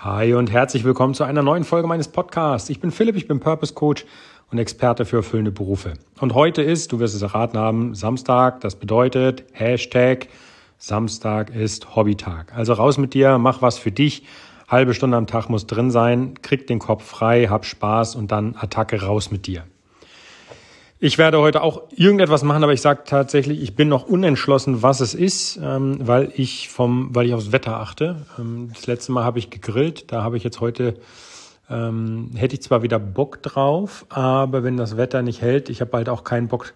Hi und herzlich willkommen zu einer neuen Folge meines Podcasts. Ich bin Philipp, ich bin Purpose Coach und Experte für erfüllende Berufe. Und heute ist, du wirst es erraten haben, Samstag. Das bedeutet Hashtag Samstag ist Hobbytag. Also raus mit dir, mach was für dich. Halbe Stunde am Tag muss drin sein, krieg den Kopf frei, hab Spaß und dann Attacke raus mit dir. Ich werde heute auch irgendetwas machen, aber ich sage tatsächlich, ich bin noch unentschlossen, was es ist, ähm, weil ich vom, weil ich aufs Wetter achte. Ähm, das letzte Mal habe ich gegrillt, da habe ich jetzt heute ähm, hätte ich zwar wieder Bock drauf, aber wenn das Wetter nicht hält, ich habe halt auch keinen Bock,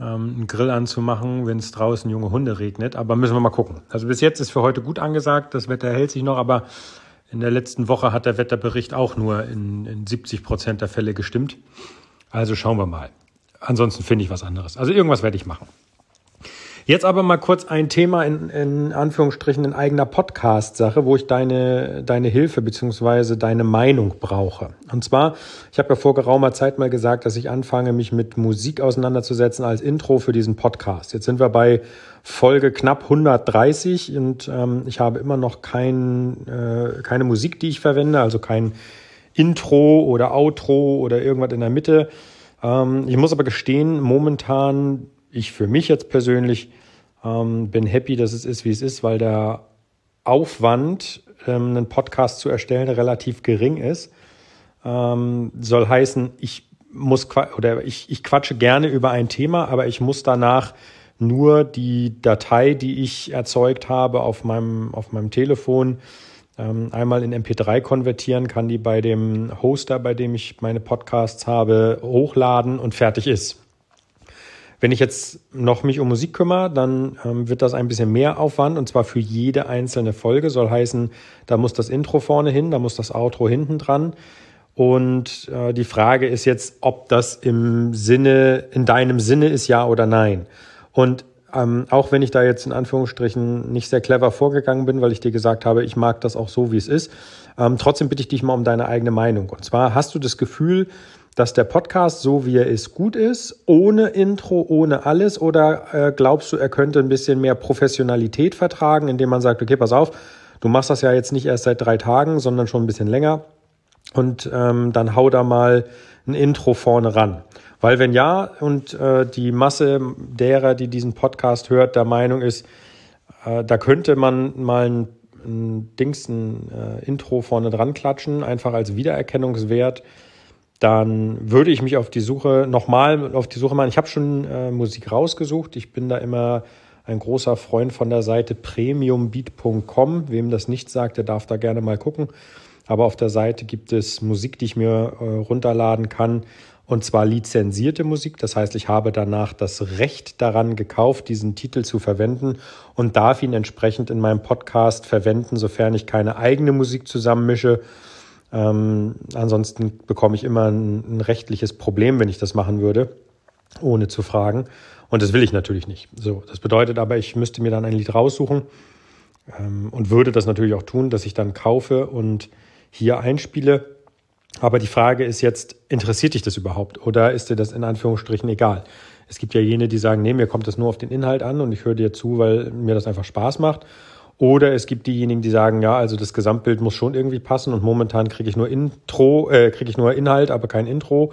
ähm, einen Grill anzumachen, wenn es draußen junge Hunde regnet. Aber müssen wir mal gucken. Also bis jetzt ist für heute gut angesagt, das Wetter hält sich noch, aber in der letzten Woche hat der Wetterbericht auch nur in, in 70 Prozent der Fälle gestimmt. Also schauen wir mal. Ansonsten finde ich was anderes. Also irgendwas werde ich machen. Jetzt aber mal kurz ein Thema in, in Anführungsstrichen in eigener Podcast-Sache, wo ich deine, deine Hilfe beziehungsweise deine Meinung brauche. Und zwar, ich habe ja vor geraumer Zeit mal gesagt, dass ich anfange, mich mit Musik auseinanderzusetzen als Intro für diesen Podcast. Jetzt sind wir bei Folge knapp 130 und ähm, ich habe immer noch kein, äh, keine Musik, die ich verwende, also kein Intro oder Outro oder irgendwas in der Mitte. Ähm, ich muss aber gestehen, momentan, ich für mich jetzt persönlich, ähm, bin happy, dass es ist, wie es ist, weil der Aufwand, ähm, einen Podcast zu erstellen, relativ gering ist. Ähm, soll heißen, ich muss oder ich, ich quatsche gerne über ein Thema, aber ich muss danach nur die Datei, die ich erzeugt habe auf meinem, auf meinem Telefon, einmal in MP3 konvertieren, kann die bei dem Hoster, bei dem ich meine Podcasts habe, hochladen und fertig ist. Wenn ich jetzt noch mich um Musik kümmere, dann ähm, wird das ein bisschen mehr Aufwand und zwar für jede einzelne Folge. Soll heißen, da muss das Intro vorne hin, da muss das Outro hinten dran. Und äh, die Frage ist jetzt, ob das im Sinne, in deinem Sinne ist, ja oder nein. Und ähm, auch wenn ich da jetzt in Anführungsstrichen nicht sehr clever vorgegangen bin, weil ich dir gesagt habe, ich mag das auch so, wie es ist, ähm, trotzdem bitte ich dich mal um deine eigene Meinung. Und zwar hast du das Gefühl, dass der Podcast, so wie er ist, gut ist, ohne Intro, ohne alles? Oder äh, glaubst du, er könnte ein bisschen mehr Professionalität vertragen, indem man sagt, okay, pass auf, du machst das ja jetzt nicht erst seit drei Tagen, sondern schon ein bisschen länger. Und ähm, dann hau da mal ein Intro vorne ran. Weil wenn ja und äh, die Masse derer, die diesen Podcast hört, der Meinung ist, äh, da könnte man mal ein, ein Dings, ein äh, Intro vorne dran klatschen, einfach als Wiedererkennungswert, dann würde ich mich auf die Suche nochmal auf die Suche machen. Ich habe schon äh, Musik rausgesucht. Ich bin da immer ein großer Freund von der Seite premiumbeat.com. Wem das nicht sagt, der darf da gerne mal gucken. Aber auf der Seite gibt es Musik, die ich mir äh, runterladen kann und zwar lizenzierte Musik. Das heißt, ich habe danach das Recht daran gekauft, diesen Titel zu verwenden und darf ihn entsprechend in meinem Podcast verwenden, sofern ich keine eigene Musik zusammenmische. Ähm, ansonsten bekomme ich immer ein, ein rechtliches Problem, wenn ich das machen würde, ohne zu fragen. Und das will ich natürlich nicht. So, das bedeutet aber, ich müsste mir dann ein Lied raussuchen ähm, und würde das natürlich auch tun, dass ich dann kaufe und hier einspiele aber die Frage ist jetzt, interessiert dich das überhaupt oder ist dir das in Anführungsstrichen egal? Es gibt ja jene, die sagen, nee, mir kommt das nur auf den Inhalt an und ich höre dir zu, weil mir das einfach Spaß macht. Oder es gibt diejenigen, die sagen, ja, also das Gesamtbild muss schon irgendwie passen und momentan kriege ich nur Intro, äh, kriege ich nur Inhalt, aber kein Intro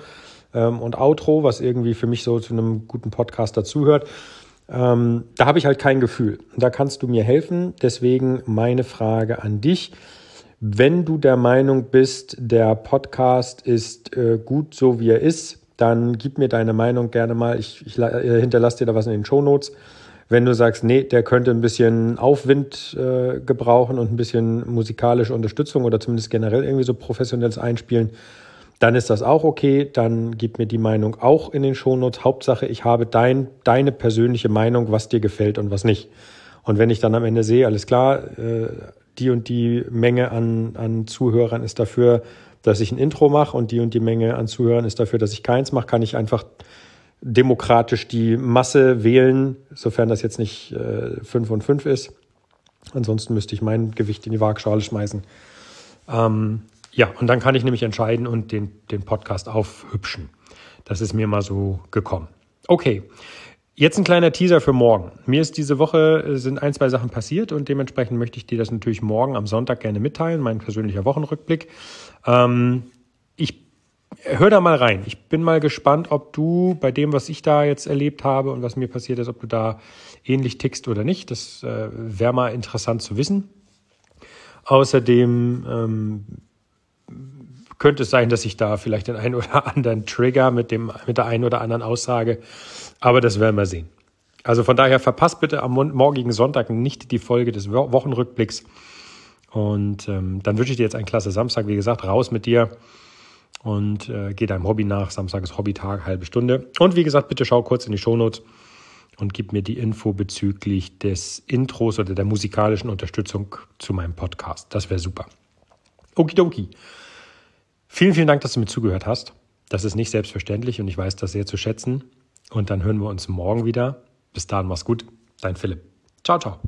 ähm, und Outro, was irgendwie für mich so zu einem guten Podcast dazuhört. Ähm, da habe ich halt kein Gefühl. Da kannst du mir helfen. Deswegen meine Frage an dich. Wenn du der Meinung bist, der Podcast ist äh, gut so wie er ist, dann gib mir deine Meinung gerne mal. Ich, ich äh, hinterlasse dir da was in den Show Notes. Wenn du sagst, nee, der könnte ein bisschen Aufwind äh, gebrauchen und ein bisschen musikalische Unterstützung oder zumindest generell irgendwie so professionelles Einspielen, dann ist das auch okay. Dann gib mir die Meinung auch in den Shownotes. Hauptsache, ich habe dein, deine persönliche Meinung, was dir gefällt und was nicht. Und wenn ich dann am Ende sehe, alles klar, äh, die und die Menge an, an Zuhörern ist dafür, dass ich ein Intro mache und die und die Menge an Zuhörern ist dafür, dass ich keins mache, kann ich einfach demokratisch die Masse wählen, sofern das jetzt nicht äh, 5 und 5 ist. Ansonsten müsste ich mein Gewicht in die Waagschale schmeißen. Ähm, ja, und dann kann ich nämlich entscheiden und den, den Podcast aufhübschen. Das ist mir mal so gekommen. Okay, Jetzt ein kleiner Teaser für morgen. Mir ist diese Woche äh, sind ein, zwei Sachen passiert und dementsprechend möchte ich dir das natürlich morgen am Sonntag gerne mitteilen, mein persönlicher Wochenrückblick. Ähm, ich hör da mal rein. Ich bin mal gespannt, ob du bei dem, was ich da jetzt erlebt habe und was mir passiert ist, ob du da ähnlich tickst oder nicht. Das äh, wäre mal interessant zu wissen. Außerdem ähm, könnte es sein, dass ich da vielleicht den einen oder anderen Trigger mit, dem, mit der einen oder anderen Aussage, aber das werden wir sehen. Also von daher verpasst bitte am morgigen Sonntag nicht die Folge des Wochenrückblicks. Und ähm, dann wünsche ich dir jetzt einen klasse Samstag. Wie gesagt, raus mit dir und äh, geh deinem Hobby nach. Samstag ist Hobbytag, halbe Stunde. Und wie gesagt, bitte schau kurz in die Shownotes und gib mir die Info bezüglich des Intros oder der musikalischen Unterstützung zu meinem Podcast. Das wäre super. Okidoki. Vielen, vielen Dank, dass du mir zugehört hast. Das ist nicht selbstverständlich und ich weiß das sehr zu schätzen. Und dann hören wir uns morgen wieder. Bis dahin, mach's gut. Dein Philipp. Ciao, ciao.